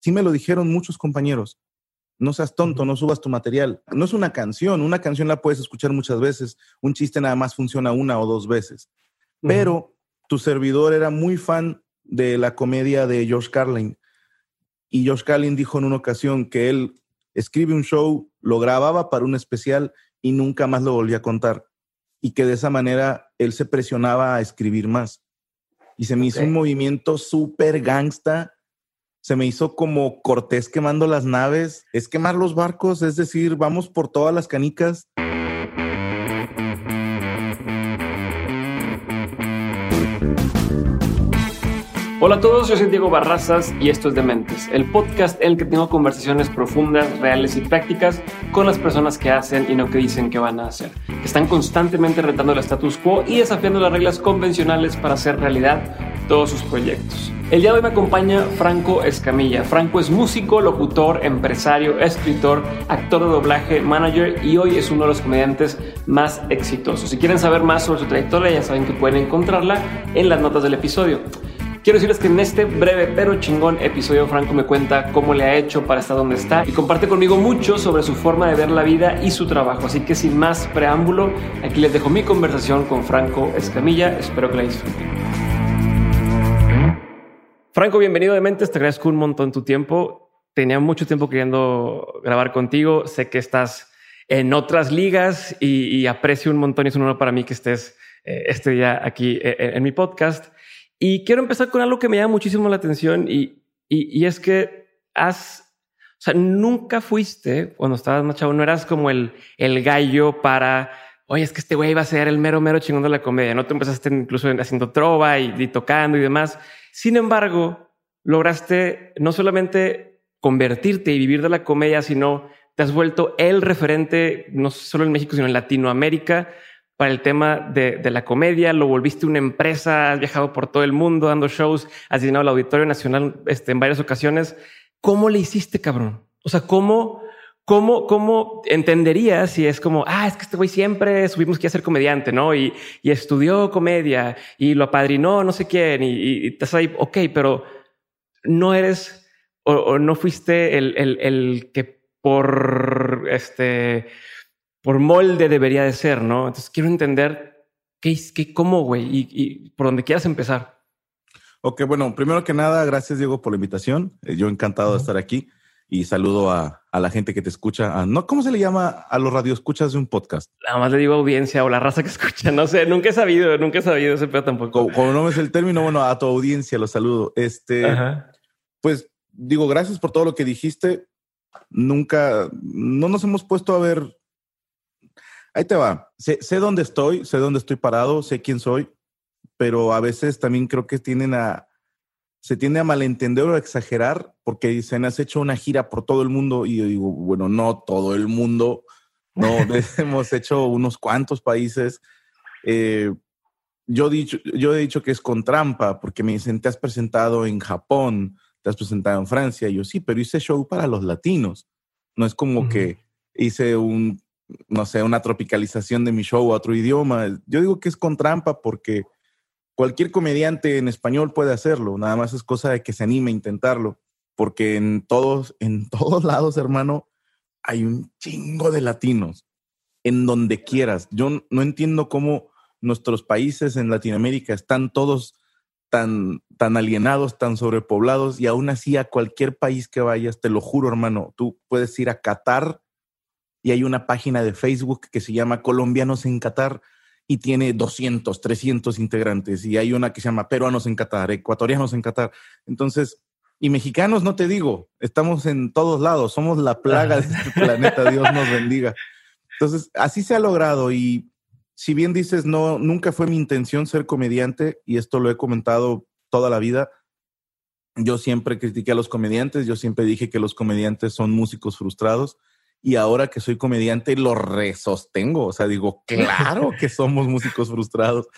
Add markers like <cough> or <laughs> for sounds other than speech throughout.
Sí me lo dijeron muchos compañeros. No seas tonto, no subas tu material. No es una canción, una canción la puedes escuchar muchas veces, un chiste nada más funciona una o dos veces. Pero tu servidor era muy fan de la comedia de George Carlin. Y George Carlin dijo en una ocasión que él escribe un show, lo grababa para un especial y nunca más lo volvía a contar. Y que de esa manera él se presionaba a escribir más. Y se me hizo un movimiento súper gangsta se me hizo como Cortés quemando las naves, es quemar los barcos, es decir, vamos por todas las canicas. Hola a todos, yo soy Diego Barrazas y esto es Dementes, el podcast en el que tengo conversaciones profundas, reales y prácticas con las personas que hacen y no que dicen que van a hacer, que están constantemente retando el status quo y desafiando las reglas convencionales para hacer realidad todos sus proyectos. El día de hoy me acompaña Franco Escamilla. Franco es músico, locutor, empresario, escritor, actor de doblaje, manager y hoy es uno de los comediantes más exitosos. Si quieren saber más sobre su trayectoria, ya saben que pueden encontrarla en las notas del episodio. Quiero decirles que en este breve pero chingón episodio Franco me cuenta cómo le ha hecho para estar donde está y comparte conmigo mucho sobre su forma de ver la vida y su trabajo. Así que sin más preámbulo, aquí les dejo mi conversación con Franco Escamilla. Espero que la disfruten. Franco, bienvenido de Mentes. Te agradezco un montón tu tiempo. Tenía mucho tiempo queriendo grabar contigo. Sé que estás en otras ligas y, aprecio un montón y es un honor para mí que estés eh, este día aquí eh, en mi podcast. Y quiero empezar con algo que me llama muchísimo la atención y, y, es que has, o sea, nunca fuiste cuando estabas más chavo, no eras como el, el gallo para oye, es que este güey va a ser el mero, mero chingón de la comedia. No te empezaste incluso haciendo trova y, tocando y demás. Sin embargo, lograste no solamente convertirte y vivir de la comedia, sino te has vuelto el referente, no solo en México, sino en Latinoamérica, para el tema de, la comedia. Lo volviste una empresa, has viajado por todo el mundo dando shows, has llenado el Auditorio Nacional este, en varias ocasiones. ¿Cómo le hiciste, cabrón? O sea, ¿cómo, cómo, cómo entenderías si es como, ah, es que este güey siempre subimos que ser comediante, ¿no? Y, y, estudió comedia y lo apadrinó no sé quién y, y, estás ahí, ok, pero no eres o, no fuiste el, el, el, que por este, por molde debería de ser, ¿no? Entonces quiero entender qué, qué cómo, güey, y, y por donde quieras empezar. Ok, bueno, primero que nada, gracias Diego por la invitación. Eh, yo encantado de estar aquí y saludo a, a, la gente que te escucha. no, ¿Cómo se le llama a los radioescuchas de un podcast? Nada más le digo audiencia o la raza que escucha. No sé, nunca he sabido, nunca he sabido ese pero tampoco. Como, no es el término, bueno, a tu audiencia los saludo. Este, pues digo, gracias por todo lo que dijiste. Nunca, no nos hemos puesto a ver. Ahí te va. Sé, sé dónde estoy, sé dónde estoy parado, sé quién soy, pero a veces también creo que tienen a, se tiende a malentender o a exagerar porque dicen, has hecho una gira por todo el mundo y yo digo, bueno, no todo el mundo, no, <laughs> <laughs> hemos hecho unos cuantos países. Eh, yo, dicho, yo he dicho que es con trampa porque me dicen, te has presentado en Japón, te has presentado en Francia. Y yo sí, pero hice show para los latinos. No es como que hice un, no sé, una tropicalización de mi show a otro idioma. Yo digo que es con trampa porque cualquier comediante en español puede hacerlo, nada más es cosa de que se anime a intentarlo, porque en todos, en <laughs> todos lados, hermano, hay un chingo de latinos, en donde quieras. Yo no entiendo cómo nuestros países en Latinoamérica están todos tan, tan alienados, tan sobrepoblados, y aún así a cualquier país que vayas, te lo juro, hermano, tú puedes ir a Qatar y hay una página de Facebook que se llama Colombianos en Qatar y tiene 200, 300 integrantes y hay una que se llama peruanos en Qatar, ecuatorianos en Qatar. Entonces, y mexicanos, no te digo, estamos en todos lados, somos la plaga de este <laughs> planeta, Dios nos bendiga. Entonces, así se ha logrado y si bien dices, no, nunca fue mi intención ser comediante y esto lo he comentado toda la vida, yo siempre critiqué a los comediantes, yo siempre dije que los comediantes son músicos frustrados y ahora que soy comediante lo resostengo. O sea, digo, claro que <laughs> somos músicos frustrados,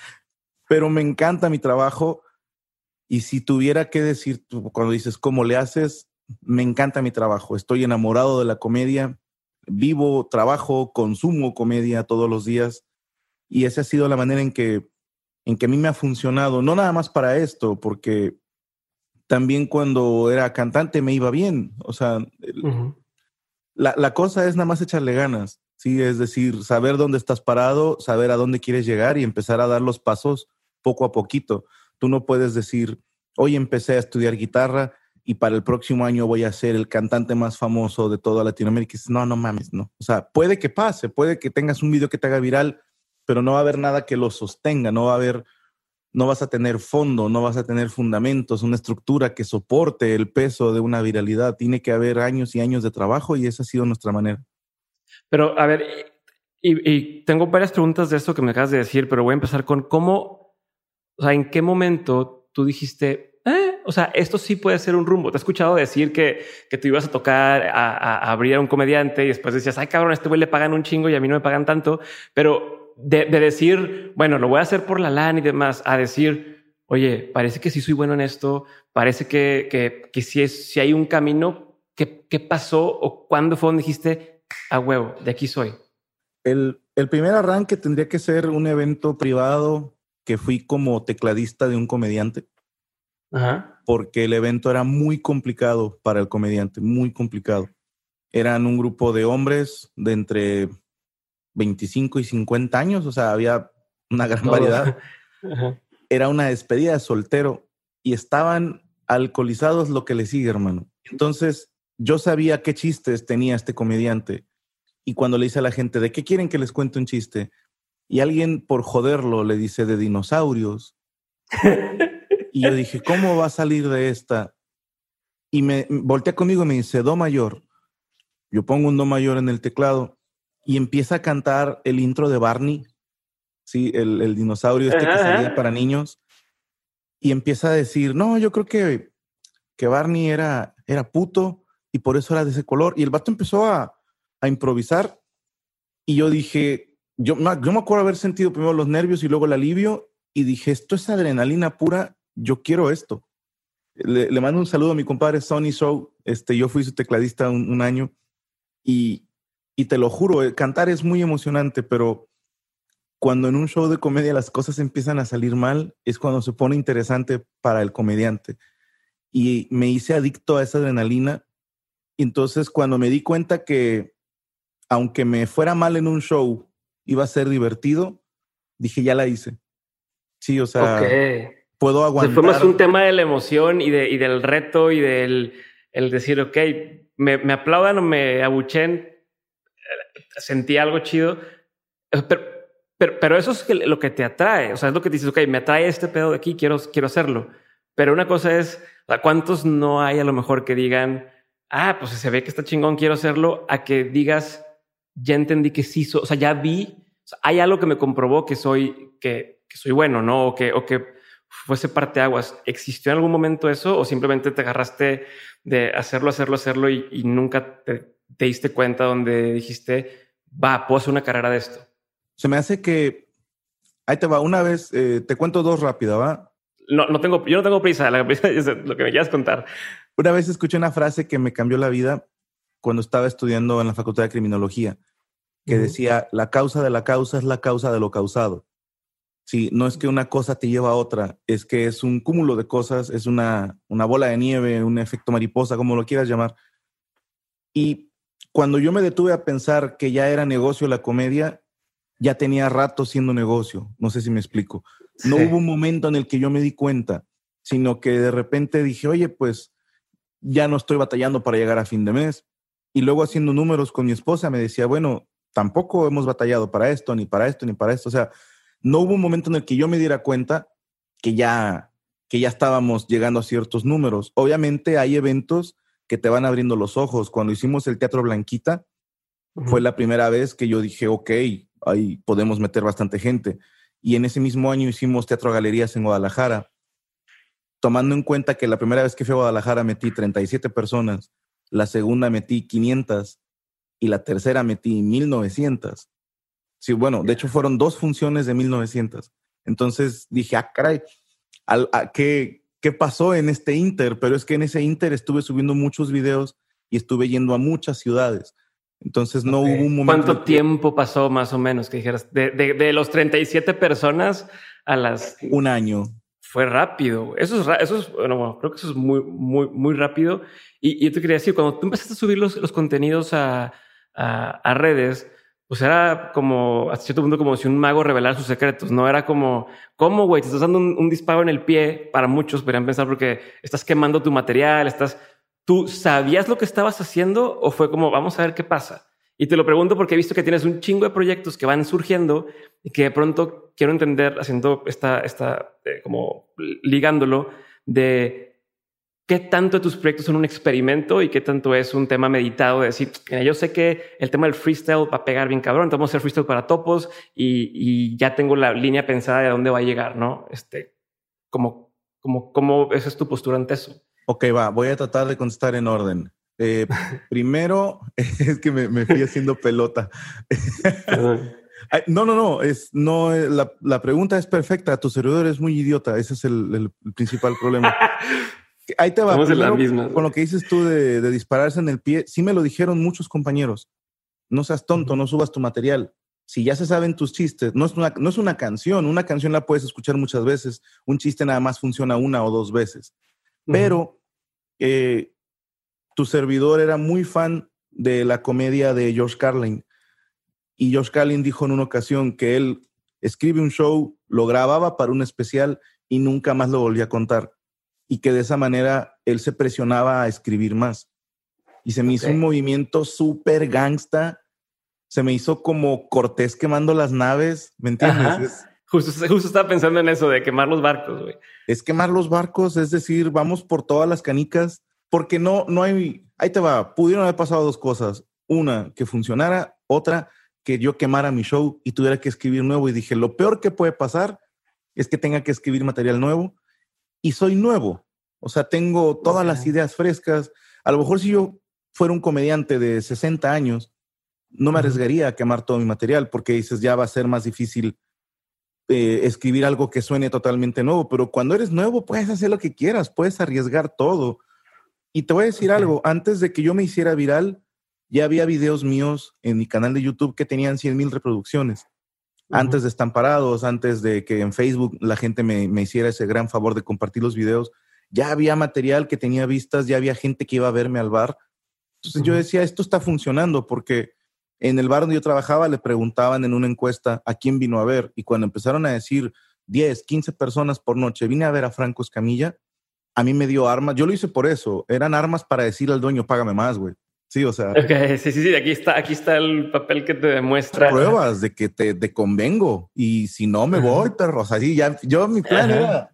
pero me encanta mi trabajo. Y si tuviera que decir, cuando dices, ¿cómo le haces? Me encanta mi trabajo. Estoy enamorado de la comedia. Vivo, trabajo, consumo comedia todos los días. Y esa ha sido la manera en que, en que a mí me ha funcionado. No nada más para esto, porque también cuando era cantante me iba bien. O sea, la, la, cosa es nada más echarle ganas, ¿sí? Es decir, saber dónde estás parado, saber a dónde quieres llegar y empezar a dar los pasos poco a poquito. Tú no puedes decir, hoy empecé a estudiar guitarra y para el próximo año voy a ser el cantante más famoso de toda Latinoamérica. No, no mames, no. O sea, puede que pase, puede que tengas un video que te haga viral, pero no va a haber nada que lo sostenga, no va a haber, no vas a tener fondo, no vas a tener fundamentos, una estructura que soporte el peso de una viralidad. Tiene que haber años y años de trabajo y esa ha sido nuestra manera. Pero, a ver, y, tengo varias preguntas de esto que me acabas de decir, pero voy a empezar con cómo, o sea, en qué momento tú dijiste, o sea, esto sí puede ser un rumbo. Te he escuchado decir que, que tú ibas a tocar, a, abrir a un comediante y después decías, ay cabrón, a este güey le pagan un chingo y a mí no me pagan tanto. Pero de, decir, bueno, lo voy a hacer por la LAN y demás, a decir, oye, parece que sí soy bueno en esto, parece que, que, que si, es, si hay un camino, ¿qué, ¿qué pasó o cuándo fue donde dijiste, a huevo, de aquí soy? El, el primer arranque tendría que ser un evento privado que fui como tecladista de un comediante. Ajá porque el evento era muy complicado para el comediante, muy complicado. Eran un grupo de hombres de entre 25 y 50 años, o sea, había una gran variedad. <laughs> Era una despedida de soltero y estaban alcoholizados lo que le sigue, hermano. Entonces, yo sabía qué chistes tenía este comediante y cuando le dice a la gente, ¿de qué quieren que les cuente un chiste? Y alguien por joderlo le dice de dinosaurios. <laughs> Y yo dije, ¿cómo va a salir de esta? Y me voltea conmigo y me dice, Do mayor. Yo pongo un Do mayor en el teclado y empieza a cantar el intro de Barney, sí, el, el dinosaurio este que salía para niños. Y empieza a decir, no, yo creo que, que Barney era, era puto y por eso era de ese color. Y el vato empezó a, a improvisar y yo dije, yo, yo me acuerdo haber sentido primero los nervios y luego el alivio y dije, esto es adrenalina pura yo quiero esto. Le, mando un saludo a mi compadre Sonny Show. Este, yo fui su tecladista un, año y, y, te lo juro, eh, cantar es muy emocionante, pero cuando en un show de comedia las cosas empiezan a salir mal, es cuando se pone interesante para el comediante. Y me hice adicto a esa adrenalina. entonces cuando me di cuenta que aunque me fuera mal en un show, iba a ser divertido, dije, ya la hice. Sí, o sea, puedo aguantar. fue más un tema de la emoción y, de, y del reto y del el decir, ok, me, me aplaudan o me abuchen, sentí algo chido, pero, pero, pero, eso es lo que te atrae, o sea, es lo que dices, ok, me atrae este pedo de aquí, quiero, quiero hacerlo. Pero una cosa es, ¿cuántos no hay a lo mejor que digan, ah, pues se ve que está chingón, quiero hacerlo, a que digas, ya entendí que sí, o sea, ya vi, hay algo que me comprobó que soy, que, soy bueno, ¿no? O que, o que fuese parte aguas. ¿Existió en algún momento eso o simplemente te agarraste de hacerlo, hacerlo, hacerlo y, nunca te, diste cuenta donde dijiste, va, puedo hacer una carrera de esto? Se me hace que, ahí te va, una vez, eh, te cuento dos rápido, ¿va? No, no tengo, yo no tengo prisa, la prisa <laughs> es lo que me quieras contar. Una vez escuché una frase que me cambió la vida cuando estaba estudiando en la Facultad de Criminología, que decía, la causa de la causa es la causa de lo causado. Sí, no es que una cosa te lleva a otra, es que es un cúmulo de cosas, es una, una bola de nieve, un efecto mariposa, como lo quieras llamar. Y cuando yo me detuve a pensar que ya era negocio la comedia, ya tenía rato siendo negocio. No sé si me explico. No hubo un momento en el que yo me di cuenta, sino que de repente dije, oye, pues ya no estoy batallando para llegar a fin de mes. Y luego haciendo números con mi esposa me decía, bueno, tampoco hemos batallado para esto, ni para esto, ni para esto. O sea, no hubo un momento en el que yo me diera cuenta que ya, que ya estábamos llegando a ciertos números. Obviamente hay eventos que te van abriendo los ojos. Cuando hicimos el Teatro Blanquita, fue la primera vez que yo dije, ok, ahí podemos meter bastante gente. Y en ese mismo año hicimos Teatro Galerías en Guadalajara. Tomando en cuenta que la primera vez que fui a Guadalajara metí 37 personas, la segunda metí 500 y la tercera metí 1900. Sí, bueno, de hecho fueron dos funciones de 1900. Entonces dije, ah, caray, ¿qué, ¿qué pasó en este Inter? Pero es que en ese Inter estuve subiendo muchos videos y estuve yendo a muchas ciudades. Entonces no hubo un momento. ¿Cuánto tiempo pasó más o menos que dijeras? De, de, de, los 37 personas a las. Un año. fue rápido. Eso es, eso es, bueno, creo que eso es muy, muy, muy rápido. Y, yo te quería decir, cuando tú empezaste a subir los, los contenidos a, a, redes, pues era como, hasta cierto punto, como si un mago revelara sus secretos. No era como, ¿cómo, güey? Te estás dando un, un, disparo en el pie. Para muchos podrían pensar porque estás quemando tu material, estás. ¿Tú sabías lo que estabas haciendo o fue como, vamos a ver qué pasa? Y te lo pregunto porque he visto que tienes un chingo de proyectos que van surgiendo y que de pronto quiero entender, haciendo esta, esta eh, como ligándolo, de qué tanto de tus proyectos son un experimento y qué tanto es un tema meditado de decir, yo sé que el tema del freestyle va a pegar bien cabrón, entonces vamos a hacer freestyle para topos y, y, ya tengo la línea pensada de dónde va a llegar, ¿no? Este, como, como, ¿cómo esa es tu postura ante eso? Ok, va, voy a tratar de contestar en orden. Eh, <laughs> primero, <laughs> es que me, fui haciendo pelota. no, no, no, es, no eh, la, pregunta es perfecta. Tu servidor es muy idiota. Ese es el, principal problema. <laughs> Ahí te va. Con lo que dices tú de, dispararse en el pie, sí me lo dijeron muchos compañeros. No seas tonto, no subas tu material. Si ya se saben tus chistes, no es, una, no es una canción. Una canción la puedes escuchar muchas veces. Un chiste nada más funciona una o dos veces. Pero eh, tu servidor era muy fan de la comedia de George Carlin. Y George Carlin dijo en una ocasión que él escribe un show, lo grababa para un especial y nunca más lo volvía a contar. Y que de esa manera él se presionaba a escribir más. Y se me hizo un movimiento súper gangsta. Se me hizo como Cortés quemando las naves. ¿Me entiendes? Justo, justo estaba pensando en eso de quemar los barcos, güey. Es quemar los barcos, es decir, vamos por todas las canicas porque no, no hay, ahí te va, pudieron haber pasado dos cosas. Una, que funcionara, otra, que yo quemara mi show y tuviera que escribir nuevo. Y dije, lo peor que puede pasar es que tenga que escribir material nuevo y soy nuevo. O sea, tengo todas las ideas frescas. A lo mejor si yo fuera un comediante de 60 años, no me arriesgaría a quemar todo mi material porque dices, ya va a ser más difícil eh, escribir algo que suene totalmente nuevo. Pero cuando eres nuevo, puedes hacer lo que quieras, puedes arriesgar todo. Y te voy a decir algo, antes de que yo me hiciera viral, ya había videos míos en mi canal de YouTube que tenían 100 mil reproducciones. Antes de Estamparados, antes de que en Facebook la gente me, hiciera ese gran favor de compartir los videos, ya había material que tenía vistas, ya había gente que iba a verme al bar. Entonces yo decía, esto está funcionando porque en el bar donde yo trabajaba le preguntaban en una encuesta a quién vino a ver y cuando empezaron a decir 10, 15 personas por noche, vine a ver a Franco Escamilla, a mí me dio armas. Yo lo hice por eso. Eran armas para decir al dueño, págame más, güey. Sí, o sea. Okay, sí, sí, sí. Aquí está, aquí está el papel que te demuestra. Pruebas de que te, convengo. Y si no, me voy, perro. O sea, sí, ya, yo mi plan era,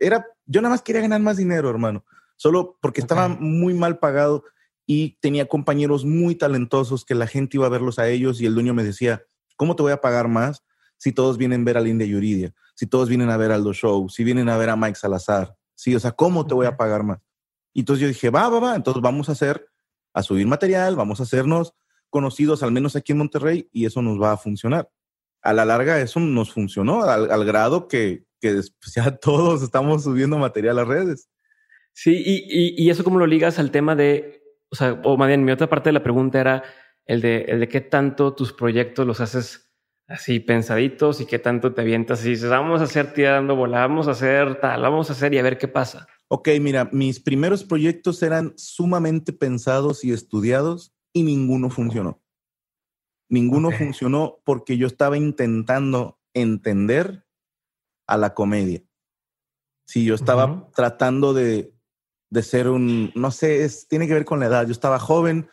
era, yo nada más quería ganar más dinero, hermano. Solo porque estaba muy mal pagado y tenía compañeros muy talentosos que la gente iba a verlos a ellos y el dueño me decía, ¿cómo te voy a pagar más si todos vienen a ver a Linda Yuridia? Si todos vienen a ver Aldo Show, si vienen a ver a Mike Salazar, Sí, o sea, ¿cómo te voy a pagar más? Y entonces yo dije, va, va, va, entonces vamos a hacer, a subir material, vamos a hacernos conocidos, al menos aquí en Monterrey, y eso nos va a funcionar. A la larga eso nos funcionó, al, grado que, que <laughs> ya todos estamos subiendo material a redes. Sí, y, y, eso cómo lo ligas al tema de, o sea, o más bien mi otra parte de la pregunta era el de, el de qué tanto tus proyectos los haces así pensaditos y qué tanto te avientas y dices, vamos a hacer tirando bola, vamos a hacer tal, vamos a hacer y a ver qué pasa. Ok, mira, mis primeros proyectos eran sumamente pensados y estudiados y ninguno funcionó. Ninguno funcionó porque yo estaba intentando entender a la comedia. Sí, yo estaba tratando de, de, ser un, no sé, es, tiene que ver con la edad. Yo estaba joven,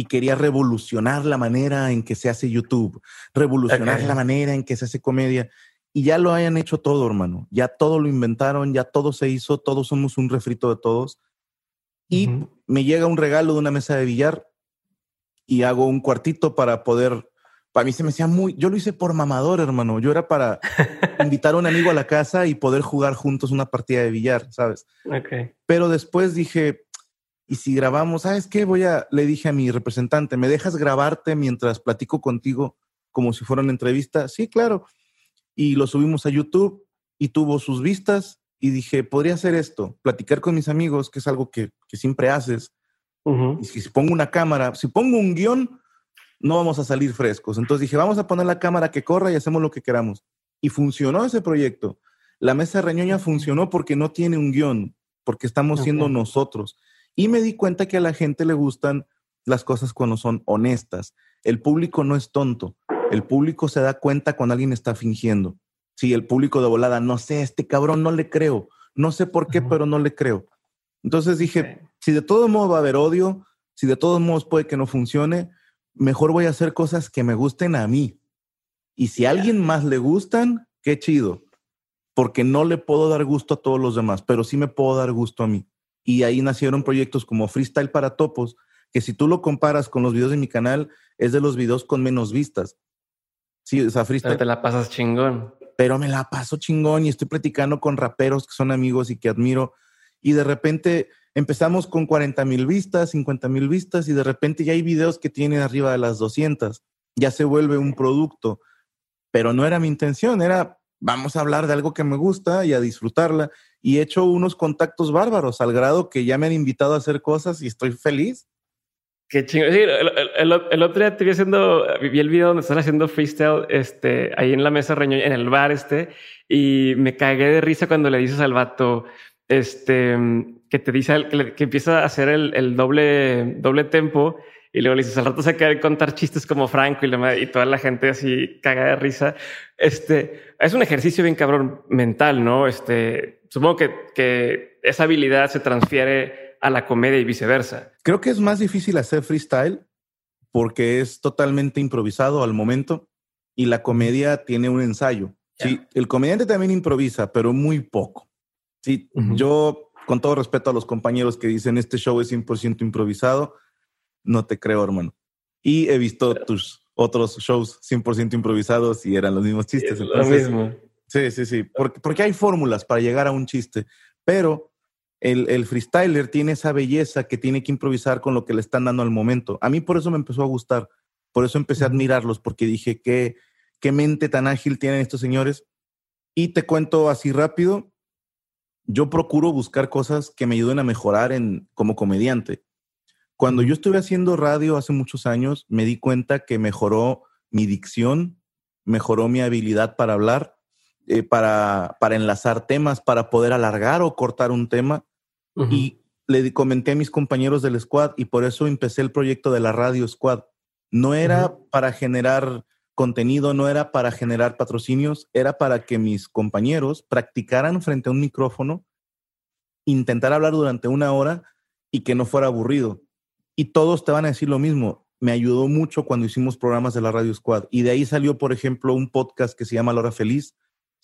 y quería revolucionar la manera en que se hace YouTube, revolucionar la manera en que se hace comedia. Y ya lo hayan hecho todo, hermano. Ya todo lo inventaron, ya todo se hizo, todos somos un refrito de todos. Y me llega un regalo de una mesa de billar y hago un cuartito para poder. Para mí se me hacía muy. Yo lo hice por mamador, hermano. Yo era para <laughs> invitar a un amigo a la casa y poder jugar juntos una partida de billar, ¿sabes? Pero después dije, y si grabamos, ¿sabes qué? Voy a, le dije a mi representante, ¿me dejas grabarte mientras platico contigo como si fuera una entrevista? Sí, claro. Y lo subimos a YouTube y tuvo sus vistas y dije, podría hacer esto, platicar con mis amigos, que es algo que, siempre haces. Y si, pongo una cámara, si pongo un guion, no vamos a salir frescos. Entonces dije, vamos a poner la cámara que corra y hacemos lo que queramos. Y funcionó ese proyecto. La mesa reñoña funcionó porque no tiene un guion, porque estamos siendo nosotros. Y me di cuenta que a la gente le gustan las cosas cuando son honestas. El público no es tonto. El público se da cuenta cuando alguien está fingiendo. Si el público de volada, no sé, este cabrón no le creo. No sé por qué, pero no le creo. Entonces dije, si de todos modos va a haber odio, si de todos modos puede que no funcione, mejor voy a hacer cosas que me gusten a mí. Y si a alguien más le gustan, qué chido. Porque no le puedo dar gusto a todos los demás, pero sí me puedo dar gusto a mí. Y ahí nacieron proyectos como Freestyle para Topos, que si tú lo comparas con los videos de mi canal, es de los videos con menos vistas. Sí, o sea, freestyle. Pero te la pasas chingón. Pero me la paso chingón y estoy platicando con raperos que son amigos y que admiro. Y de repente empezamos con 40 mil vistas, 50 mil vistas y de repente ya hay videos que tienen arriba de las 200. Ya se vuelve un producto. Pero no era mi intención, era vamos a hablar de algo que me gusta y a disfrutarla. Y he hecho unos contactos bárbaros al grado que ya me han invitado a hacer cosas y estoy feliz. Qué chingo. el, otro día vi haciendo, vi el video donde están haciendo freestyle, este, ahí en la mesa reñoña, en el bar este, y me cagué de risa cuando le dices al vato, este, que te dice que, que empieza a hacer el, el, doble, doble tempo y luego le dices al rato se queda contar chistes como Franco y, y toda la gente así caga de risa. Este es un ejercicio bien cabrón mental, no? Este supongo que, que esa habilidad se transfiere a la comedia y viceversa. Creo que es más difícil hacer freestyle porque es totalmente improvisado al momento y la comedia tiene un ensayo. Sí, el comediante también improvisa, pero muy poco. Sí, yo con todo respeto a los compañeros que dicen este show es 100% improvisado, no te creo, hermano. Y he visto tus otros shows 100% improvisados y eran los mismos chistes. lo mismo. Sí, sí, sí, porque, porque hay fórmulas para llegar a un chiste, pero el, freestyler tiene esa belleza que tiene que improvisar con lo que le están dando al momento. A mí por eso me empezó a gustar, por eso empecé a admirarlos, porque dije, ¿qué, qué mente tan ágil tienen estos señores? Y te cuento así rápido, yo procuro buscar cosas que me ayuden a mejorar en, como comediante. Cuando yo estuve haciendo radio hace muchos años, me di cuenta que mejoró mi dicción, mejoró mi habilidad para hablar, eh, para, para enlazar temas, para poder alargar o cortar un tema. Y le comenté a mis compañeros del squad y por eso empecé el proyecto de la Radio Squad. No era para generar contenido, no era para generar patrocinios, era para que mis compañeros practicaran frente a un micrófono, intentar hablar durante una hora y que no fuera aburrido. Y todos te van a decir lo mismo. Me ayudó mucho cuando hicimos programas de la Radio Squad. Y de ahí salió, por ejemplo, un podcast que se llama La Hora Feliz,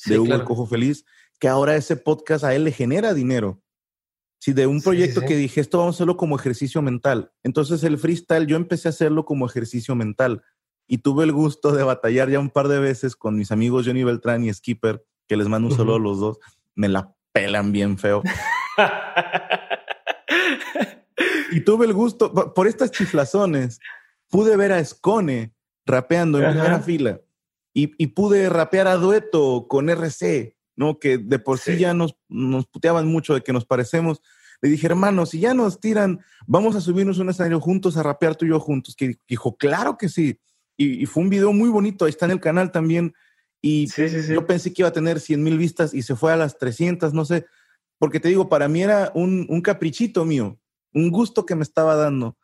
de Hugo el Cojo Feliz, que ahora ese podcast a él le genera dinero. Si de un proyecto que dije, esto vamos a hacerlo como ejercicio mental. Entonces el freestyle yo empecé a hacerlo como ejercicio mental y tuve el gusto de batallar ya un par de veces con mis amigos Johnny Beltrán y Skipper, que les mando un saludo a los dos. Me la pelan bien feo. y tuve el gusto, por estas chiflazones, pude ver a Scone rapeando en primera fila y, y, pude rapear a dueto con RC. ¿No? Que de por sí, ya nos, nos puteaban mucho de que nos parecemos. Le dije, hermano, si ya nos tiran, vamos a subirnos un escenario juntos, a rapear tú y yo juntos. Que dijo, claro que sí. Y, fue un video muy bonito, ahí está en el canal también. Y yo pensé que iba a tener 100 mil vistas y se fue a las 300, no sé. Porque te digo, para mí era un, un caprichito mío, un gusto que me estaba dando.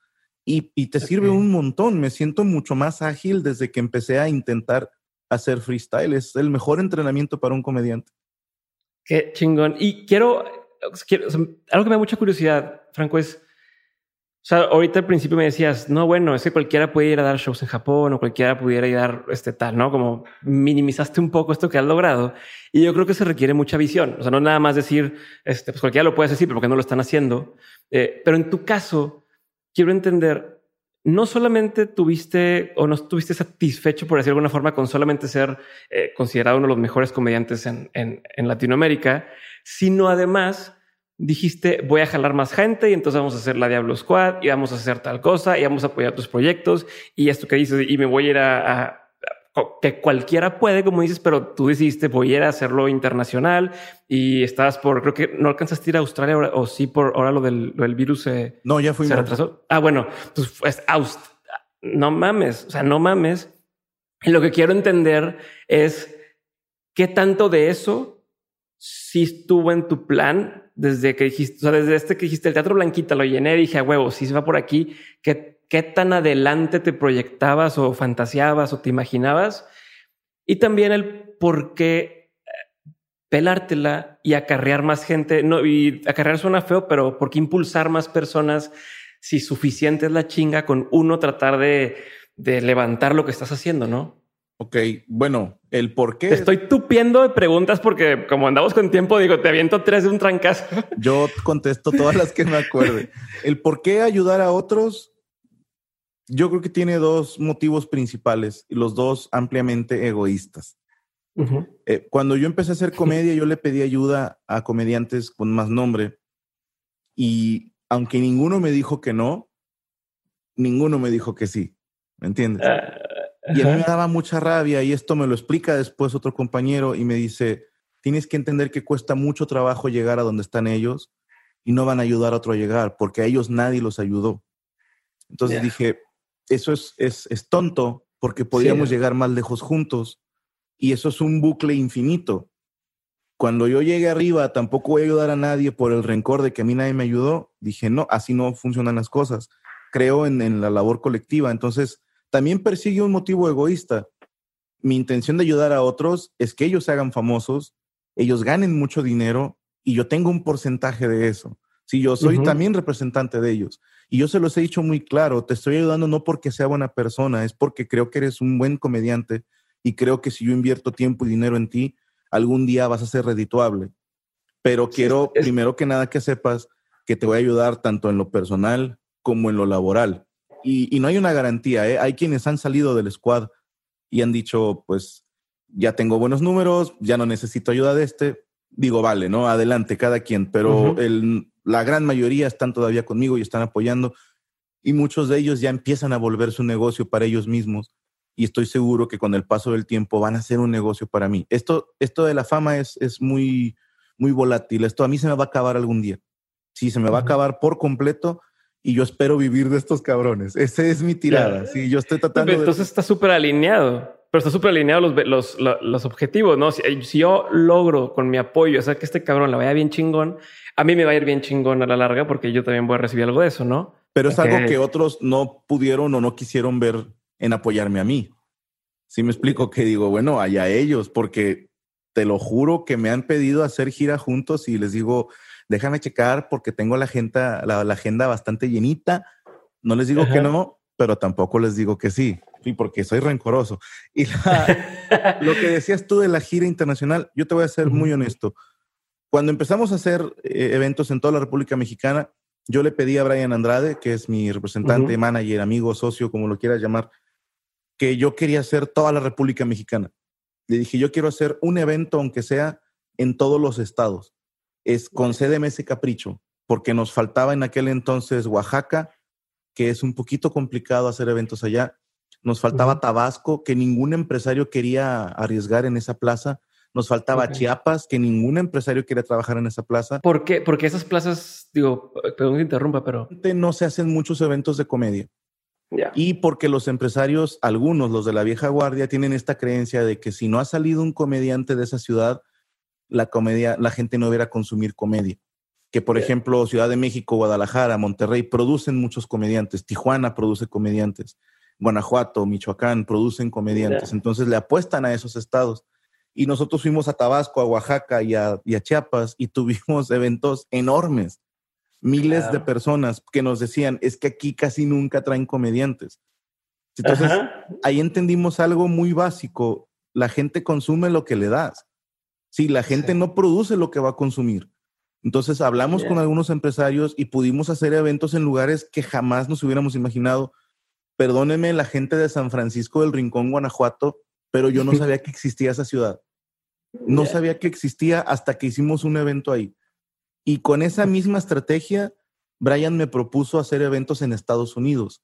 Y, y te sirve un montón. Me siento mucho más ágil desde que empecé a intentar hacer freestyle. Es el mejor entrenamiento para un comediante. Qué chingón. Y quiero, algo que me da mucha curiosidad, Franco, es, o sea, ahorita al principio me decías, no, bueno, es que cualquiera puede ir a dar shows en Japón o cualquiera pudiera ir a dar este tal, ¿no? Como minimizaste un poco esto que has logrado. Y yo creo que se requiere mucha visión. O sea, no nada más decir, este, pues cualquiera lo puede decir, pero porque no lo están haciendo. Eh, pero en tu caso, quiero entender, no solamente tuviste o no estuviste satisfecho, por decir de alguna forma, con solamente ser eh, considerado uno de los mejores comediantes en, Latinoamérica, sino además dijiste, voy a jalar más gente y entonces vamos a hacer la Diablo Squad y vamos a hacer tal cosa y vamos a apoyar tus proyectos y esto que dices y me voy a ir a que cualquiera puede, como dices, pero tú decidiste voy a ir a hacerlo internacional y estabas por, creo que no alcanzaste a ir a Australia o sí por ahora lo del, virus no, ya fui se retrasó. Ah, bueno, pues, pues Aust no mames, o sea, no mames. Y lo que quiero entender es qué tanto de eso sí estuvo en tu plan desde que dijiste, o sea, desde este que dijiste el Teatro Blanquita lo llené, dije a huevo, si se va por aquí, ¿qué, ¿qué tan adelante te proyectabas o fantaseabas o te imaginabas? Y también el por qué eh, pelártela y acarrear más gente. No, y acarrear suena feo, pero ¿por qué impulsar más personas si suficiente es la chinga con uno tratar de, de levantar lo que estás haciendo, no? Ok, bueno, el por qué. Te estoy tupiendo de preguntas porque como andamos con tiempo, digo, te aviento tres de un trancazo. Yo contesto todas las que me acuerde. El por qué ayudar a otros, yo creo que tiene dos motivos principales y los dos ampliamente egoístas. Eh, cuando yo empecé a hacer <laughs> comedia, yo le pedí ayuda a comediantes con más nombre y aunque ninguno me dijo que no, ninguno me dijo que sí. ¿Me entiendes? Ah, y a mí me daba mucha rabia y esto me lo explica después otro compañero y me dice, tienes que entender que cuesta mucho trabajo llegar a donde están ellos y no van a ayudar a otro a llegar porque a ellos nadie los ayudó. Entonces dije, eso es, es, es, tonto porque podríamos llegar más lejos juntos y eso es un bucle infinito. Cuando yo llegue arriba, tampoco voy a ayudar a nadie por el rencor de que a mí nadie me ayudó. Dije, no, así no funcionan las cosas. Creo en, en la labor colectiva. Entonces, también persigue un motivo egoísta. Mi intención de ayudar a otros es que ellos se hagan famosos, ellos ganen mucho dinero y yo tengo un porcentaje de eso. Si yo soy también representante de ellos. Y yo se los he dicho muy claro, te estoy ayudando no porque sea buena persona, es porque creo que eres un buen comediante y creo que si yo invierto tiempo y dinero en ti, algún día vas a ser redituable. Pero quiero, primero que nada, que sepas que te voy a ayudar tanto en lo personal como en lo laboral y, no hay una garantía. ¿eh? Hay quienes han salido del squad y han dicho, pues ya tengo buenos números, ya no necesito ayuda de este. Digo, vale, ¿no? Adelante, cada quien. Pero el, la gran mayoría están todavía conmigo y están apoyando. Y muchos de ellos ya empiezan a volver su negocio para ellos mismos. Y estoy seguro que con el paso del tiempo van a ser un negocio para mí. Esto, esto de la fama es, es muy, muy volátil. Esto a mí se me va a acabar algún día. Sí, se me va a acabar por completo y yo espero vivir de estos cabrones. Esa es mi tirada. Sí, yo estoy tratando. entonces está súper alineado, pero está súper alineado los, los, los, objetivos, ¿no? Si, yo logro con mi apoyo hacer que este cabrón la vaya bien chingón, a mí me va a ir bien chingón a la larga porque yo también voy a recibir algo de eso, ¿no? Pero es algo que otros no pudieron o no quisieron ver en apoyarme a mí. Sí me explico que digo, bueno, allá ellos, porque te lo juro que me han pedido hacer gira juntos y les digo, déjame checar porque tengo la agenda, la, agenda bastante llenita. No les digo que no, pero tampoco les digo que sí, y porque soy rencoroso. Y lo que decías tú de la gira internacional, yo te voy a ser muy honesto. Cuando empezamos a hacer eh, eventos en toda la República Mexicana, yo le pedí a Brian Andrade, que es mi representante, manager, amigo, socio, como lo quieras llamar, que yo quería hacer toda la República Mexicana. Le dije, yo quiero hacer un evento, aunque sea en todos los estados es concédeme ese capricho, porque nos faltaba en aquel entonces Oaxaca, que es un poquito complicado hacer eventos allá. Nos faltaba Tabasco, que ningún empresario quería arriesgar en esa plaza. Nos faltaba Chiapas, que ningún empresario quería trabajar en esa plaza. ¿Por qué? Porque esas plazas, digo, perdón que interrumpa, pero... No se hacen muchos eventos de comedia. Y porque los empresarios, algunos, los de la vieja guardia, tienen esta creencia de que si no ha salido un comediante de esa ciudad, la comedia, la gente no deberá consumir comedia. Que por ejemplo, Ciudad de México, Guadalajara, Monterrey producen muchos comediantes, Tijuana produce comediantes, Guanajuato, Michoacán producen comediantes, entonces le apuestan a esos estados. Y nosotros fuimos a Tabasco, a Oaxaca y a, Chiapas y <laughs> tuvimos eventos enormes, miles de personas que nos decían, es que aquí casi nunca traen comediantes. Entonces, ahí entendimos algo muy básico, la gente consume lo que le das. Sí, la gente no produce lo que va a consumir. Entonces hablamos con algunos empresarios y pudimos hacer eventos en lugares que jamás nos hubiéramos imaginado. Perdóneme la gente de San Francisco del Rincón, Guanajuato, pero yo no <laughs> sabía que existía esa ciudad. No sabía que existía hasta que hicimos un evento ahí. Y con esa misma estrategia, Brian me propuso hacer eventos en Estados Unidos.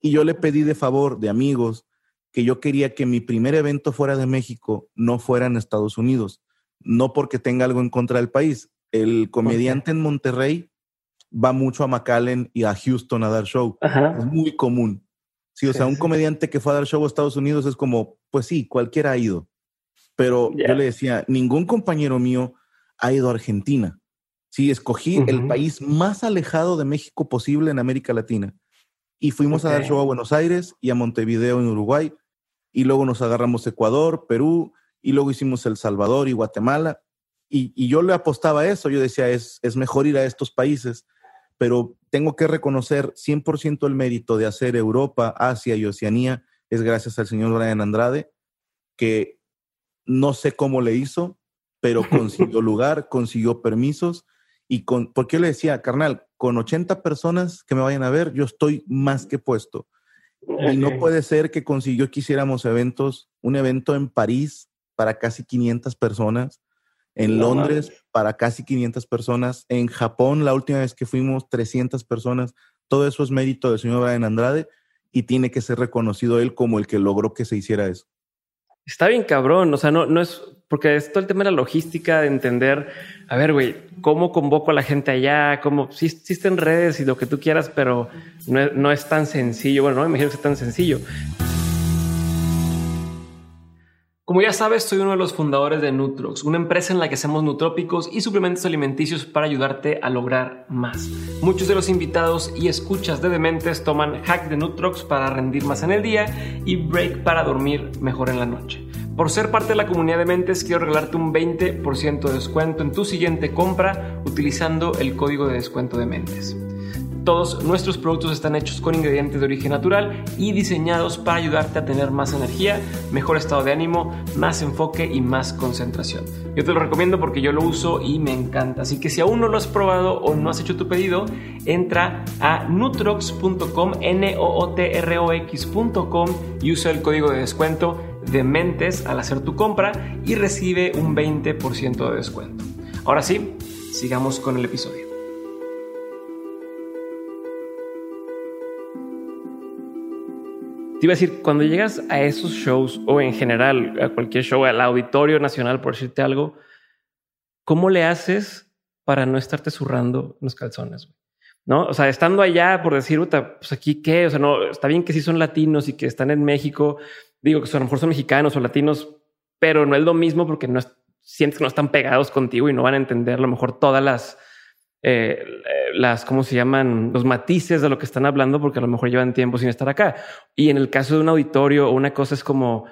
Y yo le pedí de favor, de amigos, que yo quería que mi primer evento fuera de México no fuera en Estados Unidos, no porque tenga algo en contra del país. El comediante en Monterrey va mucho a McAllen y a Houston a dar show. Es muy común. Sí, o sea, un comediante que fue a dar show a Estados Unidos es como, pues sí, cualquiera ha ido. Pero yo le decía, ningún compañero mío ha ido a Argentina. Sí, escogí el país más alejado de México posible en América Latina. Y fuimos a dar show a Buenos Aires y a Montevideo en Uruguay. Y luego nos agarramos Ecuador, Perú, y luego hicimos El Salvador y Guatemala. Y, yo le apostaba a eso. Yo decía, es, es mejor ir a estos países, pero tengo que reconocer 100% el mérito de hacer Europa, Asia y Oceanía. Es gracias al señor Brian Andrade, que no sé cómo le hizo, pero <laughs> consiguió lugar, consiguió permisos. Y con, porque yo le decía, carnal, con 80 personas que me vayan a ver, yo estoy más que puesto. Y no puede ser que consiguió que hiciéramos eventos, un evento en París para casi 500 personas, en Londres para casi 500 personas, en Japón la última vez que fuimos 300 personas. Todo eso es mérito del señor Brian Andrade y tiene que ser reconocido él como el que logró que se hiciera eso. Está bien cabrón, o sea, no, no es porque es todo el tema de la logística, de entender, a ver, güey, cómo convoco a la gente allá, cómo sí existen redes y lo que tú quieras, pero no, no es tan sencillo. Bueno, no me imagino que sea tan sencillo. Como ya sabes, soy uno de los fundadores de Nutrox, una empresa en la que hacemos nutrópicos y suplementos alimenticios para ayudarte a lograr más. Muchos de los invitados y escuchas de Dementes toman hack de Nutrox para rendir más en el día y break para dormir mejor en la noche. Por ser parte de la comunidad de mentes, quiero regalarte un 20% de descuento en tu siguiente compra utilizando el código de descuento de mentes. Todos nuestros productos están hechos con ingredientes de origen natural y diseñados para ayudarte a tener más energía, mejor estado de ánimo, más enfoque y más concentración. Yo te lo recomiendo porque yo lo uso y me encanta. Así que si aún no lo has probado o no has hecho tu pedido, entra a nutrox.com, n o o t r o x.com y usa el código de descuento de mentes al hacer tu compra y recibe un 20% de descuento. Ahora sí, sigamos con el episodio. Te iba a decir, cuando llegas a esos shows o en general a cualquier show, al Auditorio Nacional, por decirte algo, ¿cómo le haces para no estarte zurrando los calzones? ¿No? O sea, estando allá por decir, pues aquí qué, o sea, no, está bien que sí son latinos y que están en México, digo que a lo mejor son mexicanos o latinos, pero no es lo mismo porque no sientes que no están pegados contigo y no van a entender a lo mejor todas las, eh, las, ¿cómo se llaman? Los matices de lo que están hablando, porque a lo mejor llevan tiempo sin estar acá. Y en el caso de un auditorio una cosa es como,